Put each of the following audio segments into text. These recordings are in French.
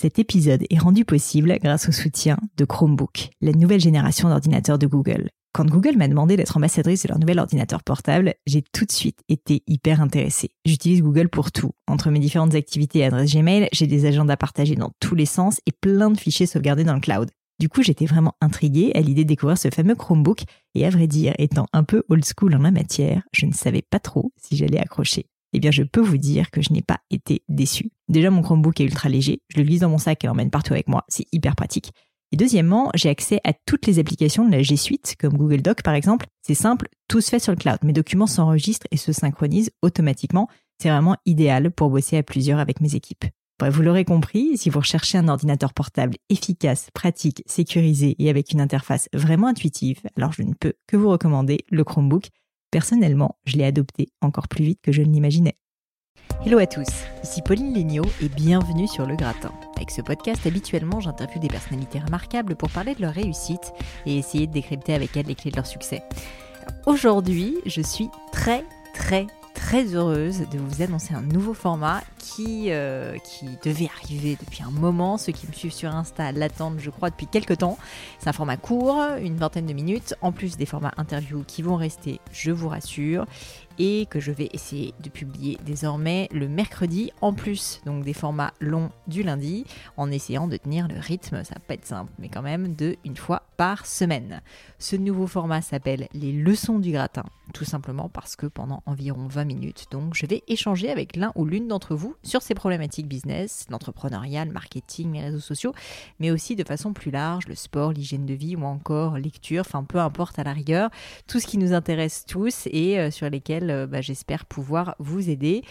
Cet épisode est rendu possible grâce au soutien de Chromebook, la nouvelle génération d'ordinateurs de Google. Quand Google m'a demandé d'être ambassadrice de leur nouvel ordinateur portable, j'ai tout de suite été hyper intéressée. J'utilise Google pour tout. Entre mes différentes activités et adresses Gmail, j'ai des agendas partagés dans tous les sens et plein de fichiers sauvegardés dans le cloud. Du coup, j'étais vraiment intriguée à l'idée de découvrir ce fameux Chromebook et à vrai dire, étant un peu old school en la matière, je ne savais pas trop si j'allais accrocher eh bien je peux vous dire que je n'ai pas été déçue. Déjà mon Chromebook est ultra léger, je le glisse dans mon sac et l'emmène partout avec moi, c'est hyper pratique. Et deuxièmement, j'ai accès à toutes les applications de la G Suite, comme Google Doc par exemple. C'est simple, tout se fait sur le cloud. Mes documents s'enregistrent et se synchronisent automatiquement. C'est vraiment idéal pour bosser à plusieurs avec mes équipes. Bref, vous l'aurez compris, si vous recherchez un ordinateur portable efficace, pratique, sécurisé et avec une interface vraiment intuitive, alors je ne peux que vous recommander le Chromebook. Personnellement, je l'ai adopté encore plus vite que je ne l'imaginais. Hello à tous, ici Pauline Léniaud et bienvenue sur Le Gratin. Avec ce podcast, habituellement, j'interviewe des personnalités remarquables pour parler de leur réussite et essayer de décrypter avec elles les clés de leur succès. Aujourd'hui, je suis très très très heureuse de vous annoncer un nouveau format qui, euh, qui devait arriver depuis un moment. Ceux qui me suivent sur Insta l'attendent, je crois, depuis quelques temps. C'est un format court, une vingtaine de minutes, en plus des formats interviews qui vont rester, je vous rassure et que je vais essayer de publier désormais le mercredi en plus donc des formats longs du lundi en essayant de tenir le rythme, ça va pas être simple mais quand même de une fois par semaine. Ce nouveau format s'appelle les leçons du gratin tout simplement parce que pendant environ 20 minutes donc je vais échanger avec l'un ou l'une d'entre vous sur ces problématiques business, l'entrepreneuriat, le marketing, les réseaux sociaux mais aussi de façon plus large le sport, l'hygiène de vie ou encore lecture, enfin peu importe à la rigueur, tout ce qui nous intéresse tous et euh, sur lesquels euh, bah, j'espère pouvoir vous aider.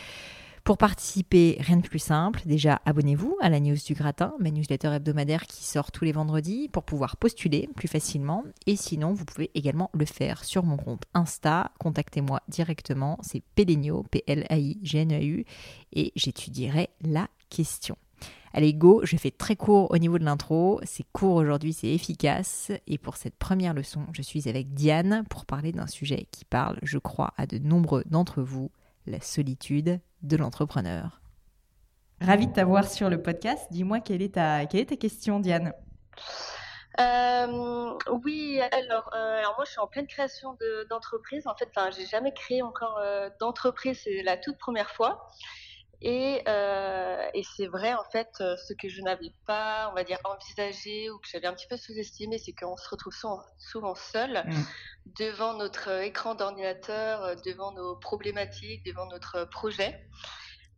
Pour participer, rien de plus simple. Déjà, abonnez-vous à la news du gratin, ma newsletter hebdomadaire qui sort tous les vendredis pour pouvoir postuler plus facilement. Et sinon, vous pouvez également le faire sur mon compte Insta. Contactez-moi directement. C'est Pelenio, P-L-A-I-G-N-E-U. Et j'étudierai la question. Allez, go, je fais très court au niveau de l'intro. C'est court aujourd'hui, c'est efficace. Et pour cette première leçon, je suis avec Diane pour parler d'un sujet qui parle, je crois, à de nombreux d'entre vous, la solitude de l'entrepreneur. Ravi de t'avoir sur le podcast. Dis-moi quelle est ta, quelle est ta question, Diane? Euh, oui, alors, euh, alors moi je suis en pleine création d'entreprise. en fait, enfin, j'ai jamais créé encore euh, d'entreprise, c'est la toute première fois. Et, euh, et c'est vrai, en fait, euh, ce que je n'avais pas, on va dire, envisagé ou que j'avais un petit peu sous-estimé, c'est qu'on se retrouve souvent, souvent seul mmh. devant notre écran d'ordinateur, euh, devant nos problématiques, devant notre projet.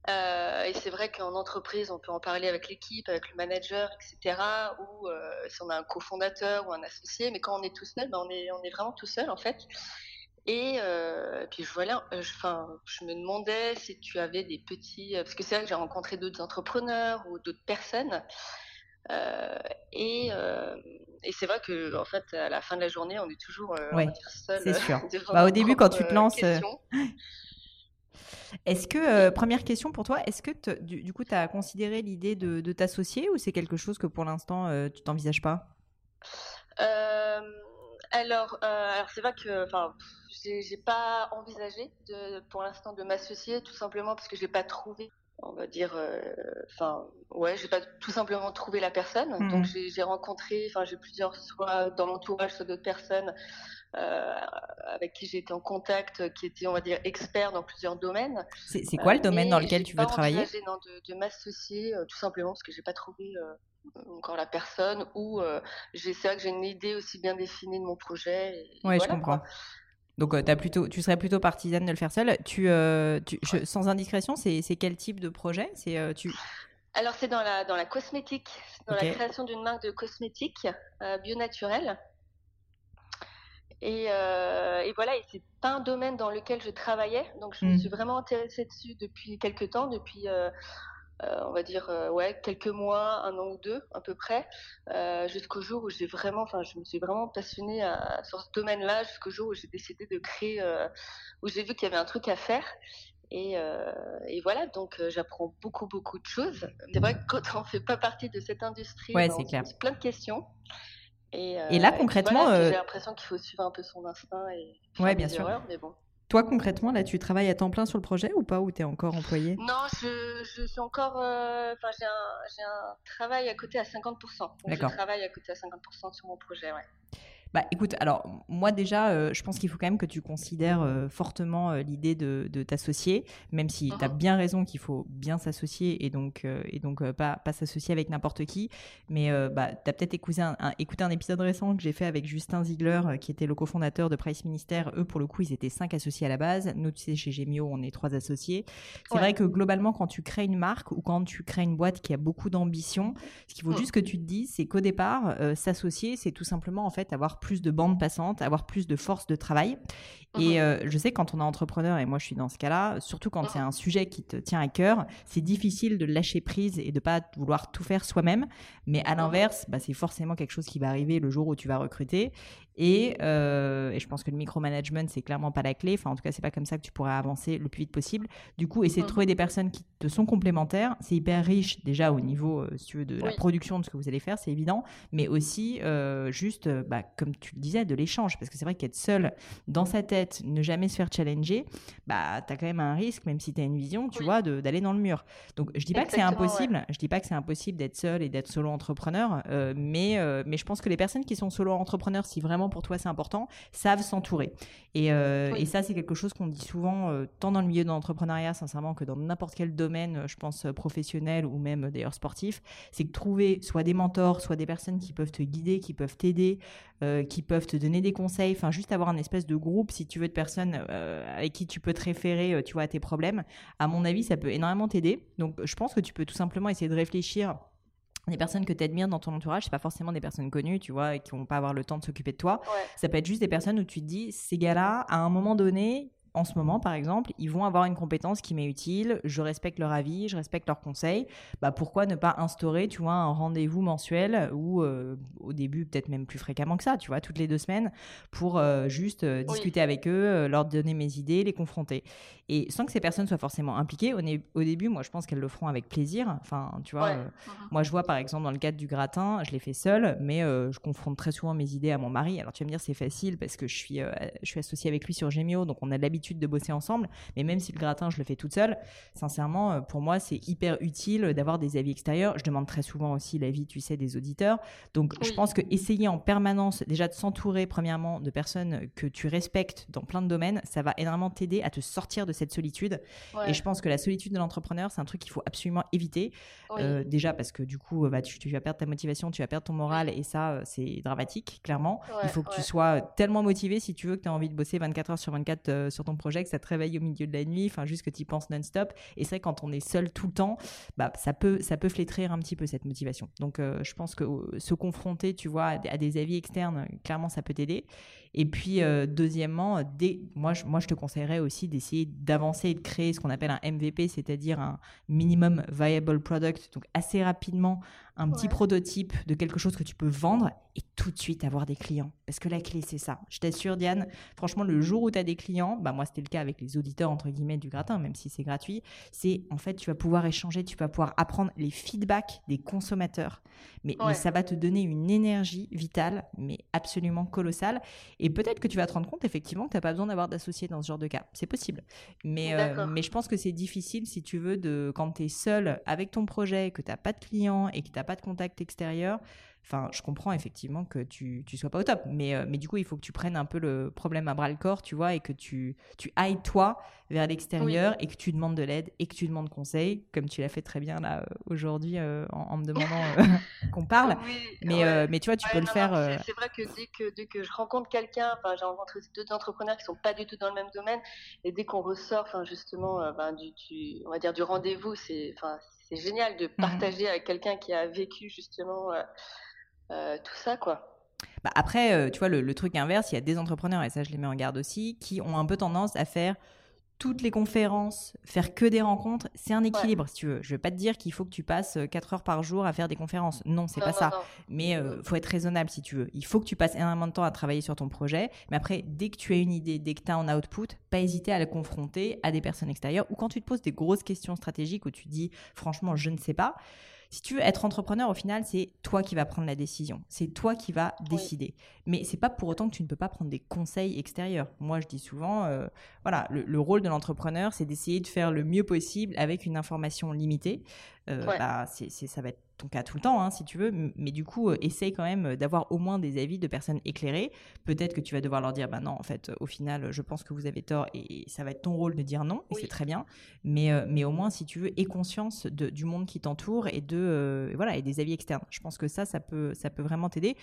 Euh, et c'est vrai qu'en entreprise, on peut en parler avec l'équipe, avec le manager, etc. Ou euh, si on a un cofondateur ou un associé. Mais quand on est tout seul, ben on, est, on est vraiment tout seul, en fait. Et euh, puis voilà, euh, enfin, je me demandais si tu avais des petits, euh, parce que c'est vrai que j'ai rencontré d'autres entrepreneurs ou d'autres personnes, et, et c'est vrai que en fait, à la fin de la journée, on est toujours ouais, seul. C'est sûr. bah, au début, quand tu te lances. Est-ce que, première question pour toi, est-ce que du, du, coup, tu as considéré l'idée de, de t'associer ou c'est quelque chose que pour l'instant, tu t'envisages pas? Alors, alors c'est vrai que, enfin, j'ai pas envisagé de, pour l'instant de m'associer, tout simplement parce que j'ai pas trouvé, on va dire, euh, enfin, ouais, j'ai pas tout simplement trouvé la personne. Mmh. Donc j'ai rencontré, enfin, j'ai plusieurs, soit dans l'entourage, soit d'autres personnes euh, avec qui j'ai été en contact, qui étaient, on va dire, experts dans plusieurs domaines. C'est quoi le domaine dans lequel tu veux travailler? non, de, de m'associer, euh, tout simplement parce que j'ai pas trouvé encore la personne ou c'est vrai que j'ai une idée aussi bien définie de mon projet. Oui, je comprends. Donc, euh, as plutôt, tu serais plutôt partisane de le faire seul. Tu, euh, sans indiscrétion, c'est quel type de projet? C'est euh, tu. Alors, c'est dans la, dans la cosmétique, dans la création d'une marque de cosmétiques bio naturelle. Et, et, voilà, et c'est pas un domaine dans lequel je travaillais, donc je me mmh. suis vraiment intéressée dessus depuis quelques temps, depuis euh, on va dire euh, ouais quelques mois, un an ou deux à peu près, euh, jusqu'au jour où j'ai vraiment, enfin je me suis vraiment passionnée sur ce domaine-là, jusqu'au jour où j'ai décidé de créer, où j'ai vu qu'il y avait un truc à faire. Et, voilà, donc j'apprends beaucoup, beaucoup de choses. C'est vrai que quand on ne fait pas partie de cette industrie, ouais, ben, on clair. pose plein de questions. Et, là, concrètement. J'ai l'impression qu'il faut suivre un peu son instinct et ouais, bien sûr. mais bon. Toi, concrètement, là, tu travailles à temps plein sur le projet ou pas Ou tu es encore employé? Non, je, je, suis encore. Enfin, j'ai un, un, travail à côté à 50%. D'accord. Je travaille à côté à 50% sur mon projet, ouais. Bah écoute, alors moi déjà, euh, je pense qu'il faut quand même que tu considères euh, fortement euh, l'idée de, t'associer, même si tu as bien raison qu'il faut bien s'associer et donc, et donc pas, pas s'associer avec n'importe qui. Mais bah, tu as peut-être écouté un, écouté un épisode récent que j'ai fait avec Justin Ziegler, qui était le cofondateur de Price Minister. Eux, pour le coup, ils étaient cinq associés à la base. Nous, tu sais, chez Gemio, on est trois associés. C'est vrai que globalement, quand tu crées une marque ou quand tu crées une boîte qui a beaucoup d'ambition, ce qu'il faut mmh. juste que tu te dises, c'est qu'au départ, s'associer, c'est tout simplement en fait avoir plus de bande passante, avoir plus de force de travail. Et mhm. euh, je sais quand on est entrepreneur, et moi je suis dans ce cas-là, surtout quand c'est un sujet qui te tient à cœur, c'est difficile de lâcher prise et de pas vouloir tout faire soi-même. Mais à l'inverse, bah, c'est forcément quelque chose qui va arriver le jour où tu vas recruter. Et, euh, et je pense que le micromanagement, c'est clairement pas la clé. Enfin, en tout cas, c'est pas comme ça que tu pourrais avancer le plus vite possible. Du coup, essayer de trouver des personnes qui te sont complémentaires. C'est hyper riche déjà au niveau, euh, si tu veux, de la production de ce que vous allez faire, c'est évident. Mais aussi, euh, juste, bah, comme tu le disais, de l'échange. Parce que c'est vrai qu'être seul dans sa tête, ne jamais se faire challenger, bah, tu as quand même un risque, même si tu as une vision, tu vois, d'aller dans le mur. Donc, je dis pas que c'est impossible. Je dis pas que c'est impossible d'être seul et d'être solo entrepreneur. mais, mais je pense que les personnes qui sont solo entrepreneurs, si vraiment pour toi c'est important, savent s'entourer. Et, euh, et, ça, c'est quelque chose qu'on dit souvent, euh, tant dans le milieu de l'entrepreneuriat, sincèrement, que dans n'importe quel domaine, euh, je pense professionnel ou même d'ailleurs sportif, c'est que trouver soit des mentors, soit des personnes qui peuvent te guider, qui peuvent t'aider, qui peuvent te donner des conseils, enfin juste avoir un espèce de groupe, si tu veux, de personnes avec qui tu peux te référer, tu vois, à tes problèmes. À mon avis, ça peut énormément t'aider. Donc, je pense que tu peux tout simplement essayer de réfléchir des personnes que tu admires dans ton entourage, c'est pas forcément des personnes connues, tu vois, et qui vont pas avoir le temps de s'occuper de toi. Ça peut être juste des personnes où tu te dis, ces gars-là, à un moment donné, en ce moment, par exemple, ils vont avoir une compétence qui m'est utile, je respecte leur avis, je respecte leurs conseils, bah pourquoi ne pas instaurer, tu vois, un rendez-vous mensuel ou euh, au début peut-être même plus fréquemment que ça, tu vois, toutes les deux semaines pour euh, juste euh, discuter avec eux, leur donner mes idées, les confronter. Et sans que ces personnes soient forcément impliquées, au, au début, moi je pense qu'elles le feront avec plaisir. Enfin, tu vois, moi je vois par exemple dans le cadre du gratin, je l'ai fait seule, mais je confronte très souvent mes idées à mon mari. Alors tu vas me dire c'est facile parce que je suis, je suis associée avec lui sur Gemio, donc on a l'habitude de bosser ensemble. Mais même si le gratin, je le fais toute seule, sincèrement, euh, pour moi, c'est hyper utile d'avoir des avis extérieurs. Je demande très souvent aussi l'avis, tu sais, des auditeurs. Donc, je pense que essayer en permanence déjà de s'entourer, premièrement, de personnes que tu respectes dans plein de domaines, ça va énormément t'aider à te sortir de cette solitude. Et je pense que la solitude de l'entrepreneur, c'est un truc qu'il faut absolument éviter. Euh, déjà parce que du coup, bah, tu, vas perdre ta motivation, tu vas perdre ton moral, et ça, euh, c'est dramatique, clairement. Il faut que tu sois tellement motivé si tu veux que tu as envie de bosser 24 heures sur 24 sur ton projet, que ça te réveille au milieu de la nuit, enfin juste que tu y penses non-stop. Et c'est vrai quand on est seul tout le temps, bah ça peut ça peut flétrir un petit peu cette motivation. Donc euh, je pense que euh, se confronter, tu vois, à, des avis externes, clairement ça peut t'aider. Et puis euh, deuxièmement, dès, moi je, moi je te conseillerais aussi d'essayer d'avancer et de créer ce qu'on appelle un MVP, c'est-à-dire un minimum viable product. Donc assez rapidement un petit prototype de quelque chose que tu peux vendre et tout de suite avoir des clients. Parce que la clé, c'est ça. Je t'assure, Diane, franchement, le jour où tu as des clients, bah moi, c'était le cas avec les auditeurs, entre guillemets, du gratin, même si c'est gratuit, c'est en fait, tu vas pouvoir échanger, tu vas pouvoir apprendre les feedbacks des consommateurs. Mais, ça va te donner une énergie vitale, mais absolument colossale. Et peut-être que tu vas te rendre compte, effectivement, que tu n'as pas besoin d'avoir d'associés dans ce genre de cas. C'est possible. Mais, euh, mais je pense que c'est difficile, si tu veux, de, quand tu es seul avec ton projet, que tu n'as pas de clients et que tu n'as pas de contact extérieur, Enfin, je comprends effectivement que tu ne sois pas au top, mais, euh, mais du coup, il faut que tu prennes un peu le problème à bras le corps, tu vois, et que tu, tu ailles toi vers l'extérieur et que tu demandes de l'aide et que tu demandes conseil, comme tu l'as fait très bien là euh, aujourd'hui euh, en, me demandant qu'on parle. mais, mais tu vois, tu peux le faire. C'est vrai que dès, que dès que je rencontre quelqu'un, enfin, j'ai rencontré deux entrepreneurs qui sont pas du tout dans le même domaine, et dès qu'on ressort, enfin, justement, ben, du, on va dire du rendez-vous, c'est, enfin, c'est génial de mmh partager avec quelqu'un qui a vécu justement euh, tout ça, quoi. Bah après, euh, tu vois, le, truc inverse, il y a des entrepreneurs, et ça je les mets en garde aussi, qui ont un peu tendance à faire toutes les conférences, faire que des rencontres, c'est un équilibre, si tu veux. Je veux pas te dire qu'il faut que tu passes 4 euh, heures par jour à faire des conférences. Non, c'est pas ça. Mais il faut être raisonnable, si tu veux. Il faut que tu passes énormément de temps à travailler sur ton projet. Mais après, dès que tu as une idée, dès que tu as un output, pas hésiter à la confronter à des personnes extérieures. Ou quand tu te poses des grosses questions stratégiques où tu dis, franchement, je ne sais pas si tu veux être entrepreneur, au final, c'est toi qui vas prendre la décision. C'est toi qui vas décider. Mais c'est pas pour autant que tu ne peux pas prendre des conseils extérieurs. Moi, je dis souvent, euh, voilà, le, rôle de l'entrepreneur, c'est d'essayer de faire le mieux possible avec une information limitée. Euh, bah, c'est, ça va être ton cas tout le temps, hein, si tu veux, mais du coup, euh, essaye quand même d'avoir au moins des avis de personnes éclairées. Peut-être que tu vas devoir leur dire, bah non, en fait, au final, je pense que vous avez tort et ça va être ton rôle de dire non, et c'est très bien. Mais, euh, mais au moins, si tu veux, aie conscience de, du monde qui t'entoure et de euh, voilà et des avis externes. Je pense que ça, ça peut, ça peut vraiment t'aider.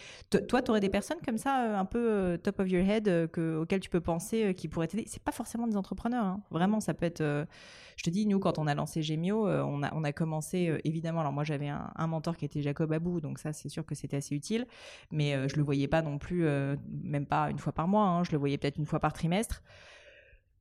Toi, tu aurais des personnes comme ça, un peu top of your head, que, auxquelles tu peux penser, qui pourraient t'aider? C'est pas forcément des entrepreneurs, hein. vraiment, ça peut être. je te dis, nous, quand on a lancé Gemio, on a, on a commencé évidemment. Alors moi, j'avais un, un mentor qui était Jacob Abou, donc ça c'est sûr que c'était assez utile, mais euh, je le voyais pas non plus, euh, même pas une fois par mois, hein, je le voyais peut-être une fois par trimestre.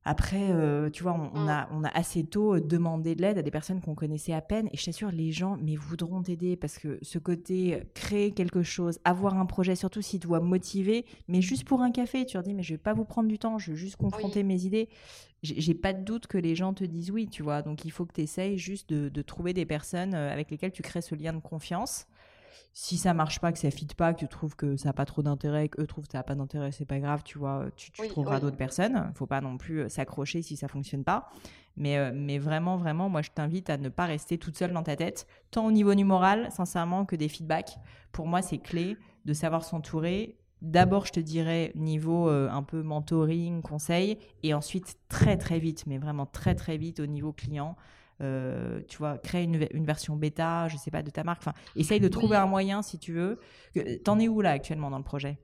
Après, euh, tu vois, on, mm. a, on a assez tôt demandé de l'aide à des personnes qu'on connaissait à peine. Et je t'assure, les gens, mais voudront t'aider parce que ce côté créer quelque chose, avoir un projet, surtout si tu dois motiver, mais juste pour un café, tu leur dis, mais je vais pas vous prendre du temps, je veux juste confronter mes idées. J'ai pas de doute que les gens te disent oui, tu vois. Donc il faut que tu essayes juste de, de, trouver des personnes avec lesquelles tu crées ce lien de confiance si ça marche pas, que ça fit pas, que tu trouves que ça n'a pas trop d'intérêt, qu'eux trouvent que ça n'a pas d'intérêt, c'est pas grave, tu vois, tu, trouveras d'autres personnes. Faut pas non plus euh, s'accrocher si ça fonctionne pas. Mais, euh, mais vraiment, vraiment, moi, je t'invite à ne pas rester toute seule dans ta tête, tant au niveau du moral, sincèrement, que des feedbacks. Pour moi, c'est clé de savoir s'entourer. D'abord, je te dirais niveau euh, un peu mentoring, conseil, et ensuite très très vite, mais vraiment très très vite au niveau client, euh, tu vois, créer une, une, version bêta, je sais pas, de ta marque. Enfin, essaye de trouver un moyen, si tu veux. T'en es où là actuellement dans le projet?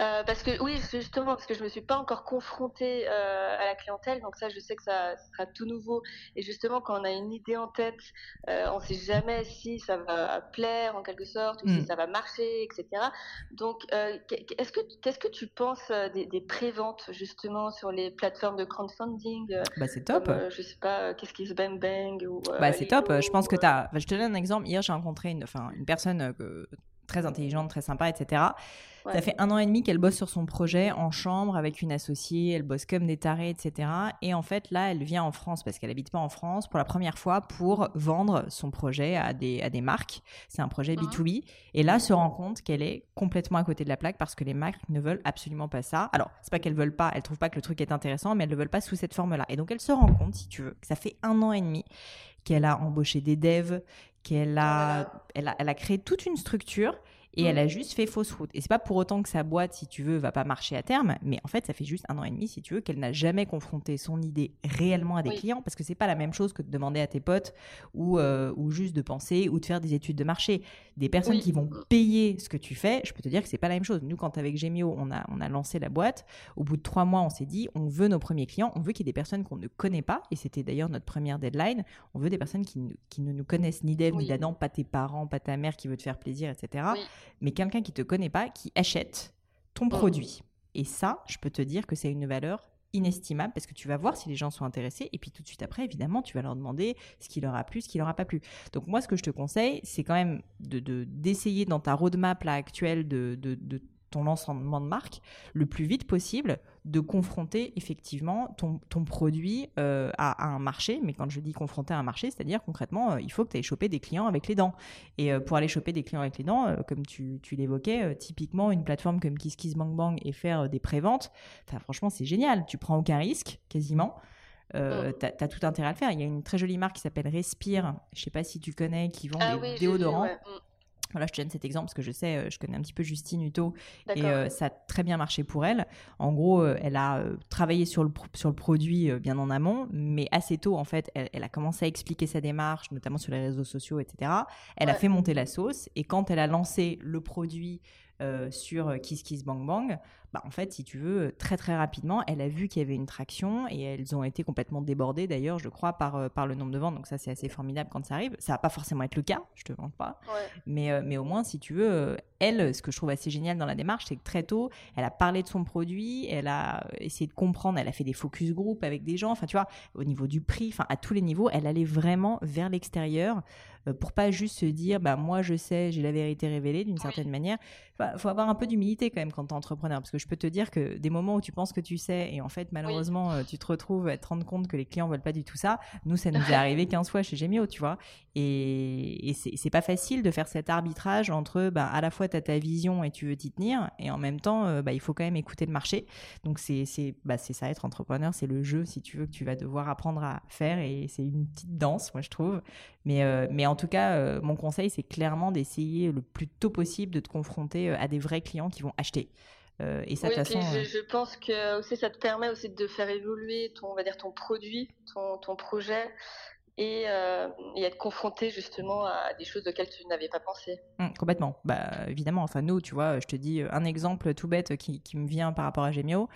Euh, parce que oui, justement, parce que je me suis pas encore confrontée euh, à la clientèle, donc ça, je sais que ça, sera tout nouveau. Et justement, quand on a une idée en tête, euh, on sait jamais si ça va plaire en quelque sorte ou si mm. ça va marcher, etc. Donc, euh, est-ce que qu'est-ce que tu penses des, des préventes justement sur les plateformes de crowdfunding Bah c'est top. je sais pas, qu'est-ce qui se bang bang ou. bah c'est top. Je pense que tu as. je te donne un exemple. Hier, j'ai rencontré une, enfin, une personne que très intelligente, très sympa, etc. Ça fait un an et demi qu'elle bosse sur son projet en chambre avec une associée, elle bosse comme des tarés, etc. Et en fait, là, elle vient en France parce qu'elle habite pas en France pour la première fois pour vendre son projet à des, à des marques. C'est un projet B2B. Mmh. Et là, se rend compte qu'elle est complètement à côté de la plaque parce que les marques ne veulent absolument pas ça. Alors, c'est pas qu'elles veulent pas, elles trouvent pas que le truc est intéressant, mais elles le veulent pas sous cette forme-là. Et donc, elle se rend compte, si tu veux, que ça fait un an et demi qu'elle a embauché des devs, elle a, elle a créé toute une structure et elle a mm. juste fait fausse route. Et c'est pas pour autant que sa boîte, si tu veux, va pas marcher à terme, mais en fait, ça fait juste un an et demi, si tu veux, qu'elle n'a jamais confronté son idée réellement à des clients, parce que c'est pas la même chose que de demander à tes potes ou, euh, ou juste de penser ou de faire des études de marché. Des personnes qui vont payer ce que tu fais, je peux te dire que c'est pas la même chose. Nous, quand avec Gemio, on a, on a lancé la boîte, au bout de trois mois, on s'est dit, on veut nos premiers clients, on veut qu'il y ait des personnes qu'on ne connaît pas, et c'était d'ailleurs notre première deadline. On veut des personnes qui, qui ne nous connaissent ni d'Eve ni d'Adam, pas tes parents, pas ta mère qui veut te faire plaisir, etc mais quelqu'un qui te connaît pas, qui achète ton mm. produit. Et ça, je peux te dire que c'est une valeur inestimable parce que tu vas voir si les gens sont intéressés et puis tout de suite après évidemment tu vas leur demander ce qui leur a plu ce qui leur a pas plu donc moi ce que je te conseille c'est quand même de d'essayer dans ta roadmap là actuelle de, de, de ton lancement de marque le plus vite possible de confronter effectivement ton, ton produit euh, à, un marché. Mais quand je dis confronter à un marché, c'est-à-dire concrètement, euh, il faut que tu ailles choper des clients avec les dents. Et euh, pour aller choper des clients avec les dents, comme tu, tu l'évoquais, typiquement une plateforme comme KissKissBankBank et faire des préventes, franchement, c'est génial. Tu prends aucun risque, quasiment. Euh, tu as, tout intérêt à le faire. Il y a une très jolie marque qui s'appelle Respire, je sais pas si tu connais, qui vend ah des déodorants. Mm. Voilà, je te donne cet exemple parce que je sais, euh, je connais un petit peu Justine Hutto et euh, ça a très bien marché pour elle. En gros, euh, elle a travaillé sur le, sur le produit bien en amont, mais assez tôt, en fait, elle, a commencé à expliquer sa démarche, notamment sur les réseaux sociaux, etc. Elle a fait monter la sauce et quand elle a lancé le produit sur Kiss Kiss Bang Bang, bah, en fait, si tu veux, très très rapidement, elle a vu qu'il y avait une traction et elles ont été complètement débordées d'ailleurs, je crois, par, euh, par le nombre de ventes. Donc ça, c'est assez formidable quand ça arrive. Ça va pas forcément être le cas, je te vante pas. Mais, euh, mais au moins, si tu veux, euh, elle, ce que je trouve assez génial dans la démarche, c'est que très tôt, elle a parlé de son produit, elle a essayé de comprendre, elle a fait des focus group avec des gens, enfin tu vois, au niveau du prix, enfin à tous les niveaux, elle allait vraiment vers l'extérieur euh, pour pas juste se dire bah moi je sais, j'ai la vérité révélée d'une certaine manière. Il faut avoir un peu d'humilité quand même quand tu es entrepreneur parce que je peux te dire que des moments où tu penses que tu sais et en fait malheureusement euh, tu te retrouves à te rendre compte que les clients veulent pas du tout ça. Nous ça nous est arrivé 15 fois chez Gemio, tu vois. Et, et c'est pas facile de faire cet arbitrage entre bah, à la fois tu as ta vision et tu veux t'y tenir et en même temps euh, bah, il faut quand même écouter le marché. Donc c'est bah, ça être entrepreneur, c'est le jeu si tu veux que tu vas devoir apprendre à faire et c'est une petite danse moi je trouve. Mais, mais en tout cas mon conseil c'est clairement d'essayer le plus tôt possible de te confronter euh, à des vrais clients qui vont acheter. Euh, et ça, façon, je, euh, je, pense que aussi ça te permet aussi de faire évoluer ton, on va dire ton produit, ton, ton projet, et, et, être confronté justement à des choses auxquelles tu n'avais pas pensé. Mmh, complètement. Bah, évidemment, enfin nous, tu vois, je te dis un exemple tout bête qui, qui me vient par rapport à Gemio.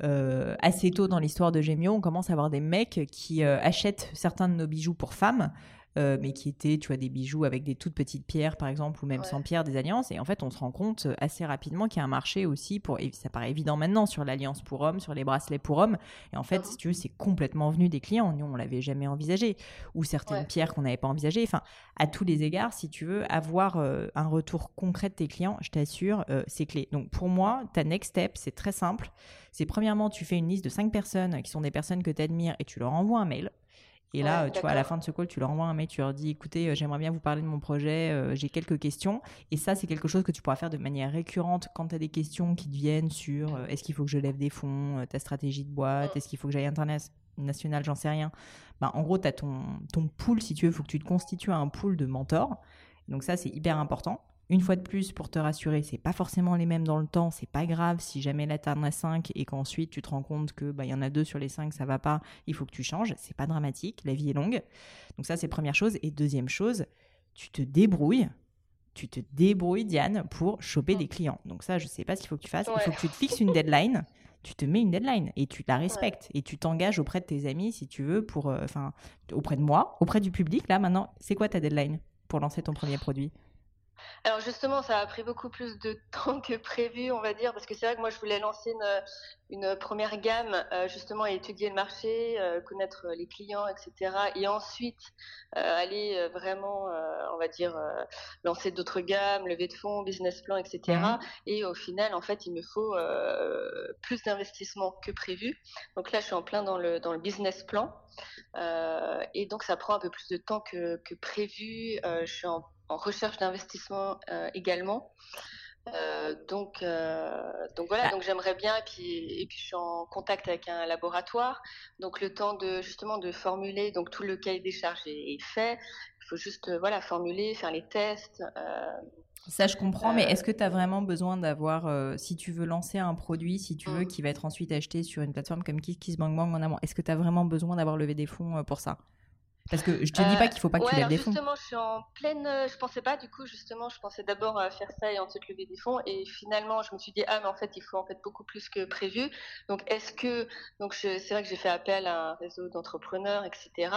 assez tôt dans l'histoire de Gemio, on commence à avoir des mecs qui achètent certains de nos bijoux pour femmes euh, mais qui étaient, tu vois, des bijoux avec des toutes petites pierres, par exemple, ou même sans pierres, des alliances. Et en fait, on se rend compte euh, assez rapidement qu'il y a un marché aussi pour, et ça paraît évident maintenant, sur l'alliance pour hommes, sur les bracelets pour hommes. Et en fait, si tu veux, c'est complètement venu des clients. Nous, on l'avait jamais envisagé. Ou certaines pierres qu'on n'avait pas envisagées. Enfin, à tous les égards, si tu veux avoir euh, un retour concret de tes clients, je t'assure, c'est clé. Donc, pour moi, ta next step, c'est très simple. C'est premièrement, tu fais une liste de cinq personnes qui sont des personnes que tu admires et tu leur envoies un mail. Et là, tu vois, à la fin de ce call, tu leur envoies un mail, tu leur dis, écoutez, euh, j'aimerais bien vous parler de mon projet, euh, j'ai quelques questions. Et ça, c'est quelque chose que tu pourras faire de manière récurrente quand tu as des questions qui te viennent sur euh, est-ce qu'il faut que je lève des fonds, ta stratégie de boîte, est-ce qu'il faut que j'aille international, j'en sais rien. Ben, en gros, tu as ton, ton pool, si tu veux, il faut que tu te constitues un pool de mentors. Donc ça, c'est hyper important. Une fois de plus, pour te rassurer, c'est pas forcément les mêmes dans le temps, c'est pas grave si jamais là t'en as 5 et qu'ensuite tu te rends compte que bah, y en a deux sur les 5, ça va pas, il faut que tu changes, c'est pas dramatique, la vie est longue. Donc ça c'est première chose et deuxième chose, tu te débrouilles tu te débrouilles, Diane, pour choper des clients. Donc ça, je sais pas ce qu'il faut que tu fasses. Il faut que tu te fixes une deadline. Tu te mets une deadline et tu la respectes et tu t'engages auprès de tes amis, si tu veux, pour, euh, auprès de moi, auprès du public. Là, maintenant, c'est quoi ta deadline pour lancer ton premier produit? Alors justement, ça a pris beaucoup plus de temps que prévu, on va dire, parce que c'est vrai que moi je voulais lancer une, une première gamme, euh, justement, et étudier le marché, euh, connaître les clients, etc. Et ensuite euh, aller vraiment, on va dire, lancer d'autres gammes, lever de fonds, business plan, etc. Mmh. Et au final, en fait, il me faut plus d'investissement que prévu. Donc là, je suis en plein dans le, dans le business plan. et donc ça prend un peu plus de temps que, que prévu. je suis en en recherche d'investissement euh, également. Euh, donc, euh, donc voilà, ah. donc j'aimerais bien et puis et puis je suis en contact avec un laboratoire. Donc le temps de justement de formuler, donc tout le cahier des charges est, fait. Il faut juste voilà formuler, faire les tests. ça, je comprends, mais est-ce que tu as vraiment besoin d'avoir, si tu veux lancer un produit, si tu veux, mmh. qui va être ensuite acheté sur une plateforme comme KissKissBankBank en amont, est-ce que tu as vraiment besoin d'avoir levé des fonds pour ça? Parce que je te dis pas qu'il faut pas que tu lèves des fonds. Justement, je suis en pleine. Euh, je pensais pas, du coup, justement, je pensais d'abord à faire ça et ensuite lever des fonds. Et finalement, je me suis dit, ah, mais en fait, il faut en fait beaucoup plus que prévu. Donc, est-ce que. Donc, c'est vrai que j'ai fait appel à un réseau d'entrepreneurs, etc.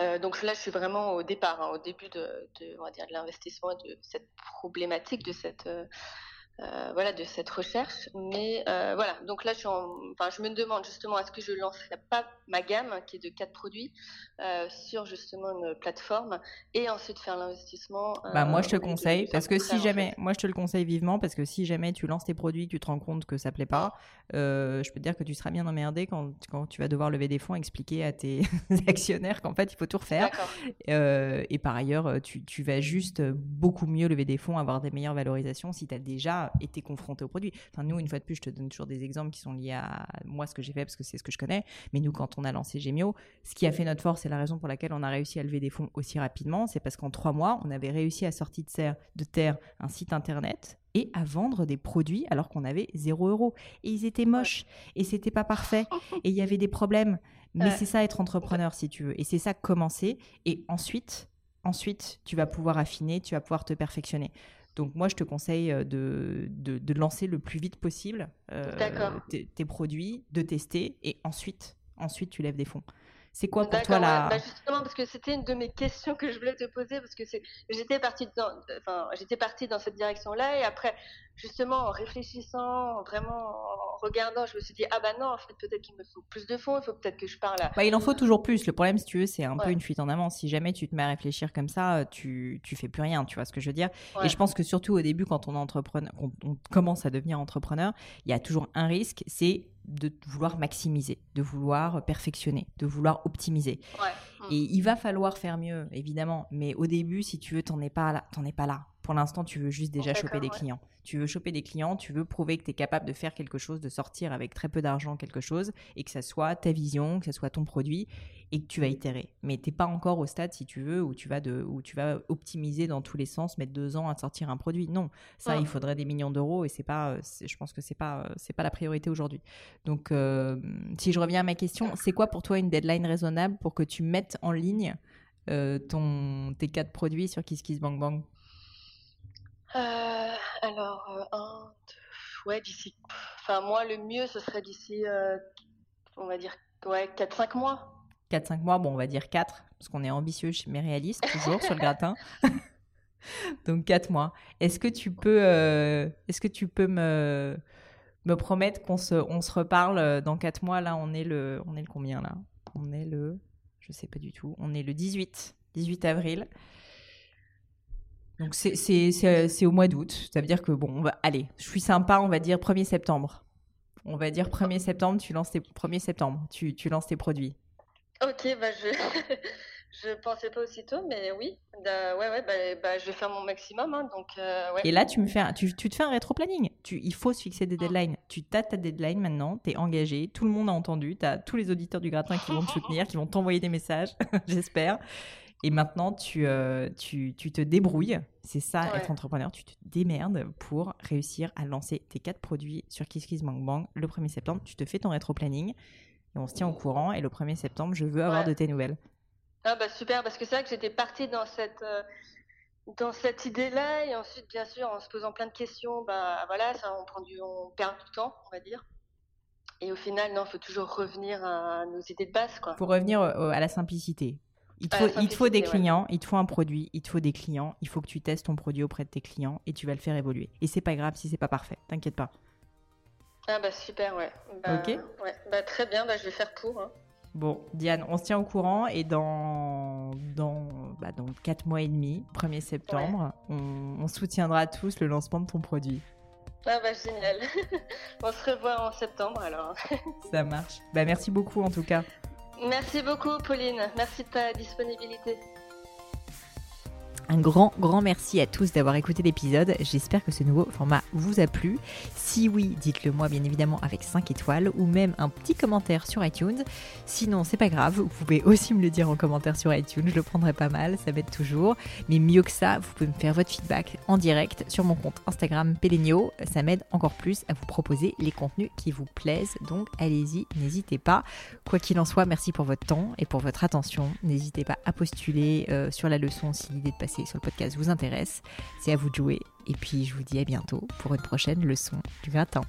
Euh, donc là, je suis vraiment au départ, hein, au début de, de, on va dire, de l'investissement, de cette problématique, de cette. Euh, euh, voilà de cette recherche. Mais euh, voilà, donc là je, enfin, je me demande justement est-ce que je lancerai pas ma gamme qui est de quatre produits euh, sur justement une plateforme et ensuite faire l'investissement. bah moi je te conseille parce que si jamais, moi je te le conseille vivement parce que si jamais tu lances tes produits, tu te rends compte que ça plaît pas, je peux te dire que tu seras bien emmerdé quand, quand tu vas devoir lever des fonds, expliquer à tes actionnaires qu'en fait il faut tout refaire. et par ailleurs, tu, tu vas juste beaucoup mieux lever des fonds, avoir des meilleures valorisations si tu as déjà été confronté au produit. Enfin, nous, une fois de plus, je te donne toujours des exemples qui sont liés à moi, ce que j'ai fait, parce que c'est ce que je connais. Mais nous, quand on a lancé Gemio, ce qui a fait notre force et la raison pour laquelle on a réussi à lever des fonds aussi rapidement, c'est parce qu'en trois mois, on avait réussi à sortir de terre un site internet et à vendre des produits alors qu'on avait 0 euros. Et ils étaient moches et c'était pas parfait et il y avait des problèmes. Mais c'est ça être entrepreneur si tu veux. Et c'est ça commencer. Et ensuite, ensuite, tu vas pouvoir affiner, tu vas pouvoir te perfectionner. Donc moi, je te conseille euh, de, de, lancer le plus vite possible euh, tes, produits, de tester et ensuite, ensuite tu lèves des fonds. C'est quoi pour toi la... Bah, justement, parce que c'était une de mes questions que je voulais te poser, parce que j'étais partie, dans, enfin, partie dans cette direction-là, et après, justement, en réfléchissant, vraiment en regardant, je me suis dit, ah bah non, en fait, peut-être qu'il me faut plus de fonds, il faut peut-être que je parle à... Bah, il en faut toujours plus. Le problème, si tu veux, c'est un peu une fuite en avant. Si jamais tu te mets à réfléchir comme ça, tu, tu fais plus rien, tu vois ce que je veux dire? Et je pense que surtout au début, quand on, entrepreneur, on commence à devenir entrepreneur, il y a toujours un risque, c'est de vouloir maximiser, de vouloir perfectionner, de vouloir optimiser. Et il va falloir faire mieux, évidemment. Mais au début, si tu veux, t'en es pas là. T'en es pas là. Pour l'instant, tu veux juste déjà choper des clients. Tu veux choper des clients, tu veux prouver que tu es capable de faire quelque chose, de sortir avec très peu d'argent quelque chose, et que ça soit ta vision, que ça soit ton produit, et que tu vas itérer. Mais tu n'es pas encore au stade, si tu veux, où tu, vas de, où tu vas optimiser dans tous les sens, mettre deux ans à sortir un produit. Non, ça, il faudrait des millions d'euros, et c'est pas, je pense que c'est pas, c'est pas la priorité aujourd'hui. Donc, euh, si je reviens à ma question, c'est quoi pour toi une deadline raisonnable pour que tu mettes en ligne euh, ton, tes quatre produits sur KissKissBankBank euh, alors, euh, un, deux, ouais, d'ici. Enfin, moi, le mieux, ce serait d'ici, euh, on va dire, ouais, 4-5 mois. 4-5 mois, bon, on va dire 4, parce qu'on est ambitieux mais réaliste, toujours sur le gratin. Donc 4 mois. Est-ce que tu peux, est-ce que tu peux me, me promettre qu'on se, on se reparle dans 4 mois? Là, on est le, on est le combien là? On est le, je sais pas du tout. On est le 18, 18 avril. Donc c'est au mois d'août. Ça veut dire que bon, on va aller. Je suis sympa, on va dire 1er septembre. On va dire 1er septembre, tu lances tes 1er septembre, tu, tu lances tes produits. Ok, bah je je pensais pas aussitôt, mais oui, bah, ouais ouais, bah, bah, je vais faire mon maximum, hein, donc euh, ouais. Et là, tu me fais, tu, tu te fais un rétro-planning. Tu, il faut se fixer des ah. deadlines. Tu t'as ta deadline maintenant, tu es engagé, tout le monde a entendu, tu as tous les auditeurs du gratin qui vont te soutenir, qui vont t'envoyer des messages, j'espère. Et maintenant, tu, euh, tu, tu, te débrouilles. C'est ça, être entrepreneur. Tu te démerdes pour réussir à lancer tes quatre produits sur KissKissBankBank le 1er septembre. Tu te fais ton rétro-planning et on se tient au courant. Et le 1er septembre, je veux avoir de tes nouvelles. Ah bah super, parce que c'est vrai que j'étais partie dans cette, euh, dans cette idée-là. Et ensuite, bien sûr, en se posant plein de questions, bah voilà, ça, on, prend du, on perd du temps, on va dire. Et au final, non, il faut toujours revenir à nos idées de base. Il faut revenir à la simplicité. Il te, faut, il faut des clients, il te faut un produit, il te faut des clients, il faut que tu testes ton produit auprès de tes clients et tu vas le faire évoluer. Et c'est pas grave si c'est pas parfait, t'inquiète pas. Ah bah super, ouais. Bah, ok. Ouais. Bah, très bien, bah, je vais faire pour. Hein. Bon, Diane, on se tient au courant et dans, dans, bah, dans 4 mois et demi, 1er septembre, on, on soutiendra tous le lancement de ton produit. Ah bah génial. on se revoit en septembre alors. Ça marche. Bah merci beaucoup en tout cas. Merci beaucoup, Pauline. Merci de ta disponibilité. Un grand, grand merci à tous d'avoir écouté l'épisode. J'espère que ce nouveau format vous a plu. Si oui, dites-le moi bien évidemment avec 5 étoiles ou même un petit commentaire sur iTunes. Sinon, c'est pas grave, vous pouvez aussi me le dire en commentaire sur iTunes, je le prendrai pas mal, ça m'aide toujours. Mais mieux que ça, vous pouvez me faire votre feedback en direct sur mon compte Instagram Pelenio. Ça m'aide encore plus à vous proposer les contenus qui vous plaisent. Donc allez-y, n'hésitez pas. Quoi qu'il en soit, merci pour votre temps et pour votre attention. N'hésitez pas à postuler euh, sur la leçon si l'idée de passer sur le podcast vous intéresse. C'est à vous de jouer. Et puis je vous dis à bientôt pour une prochaine leçon du gratin.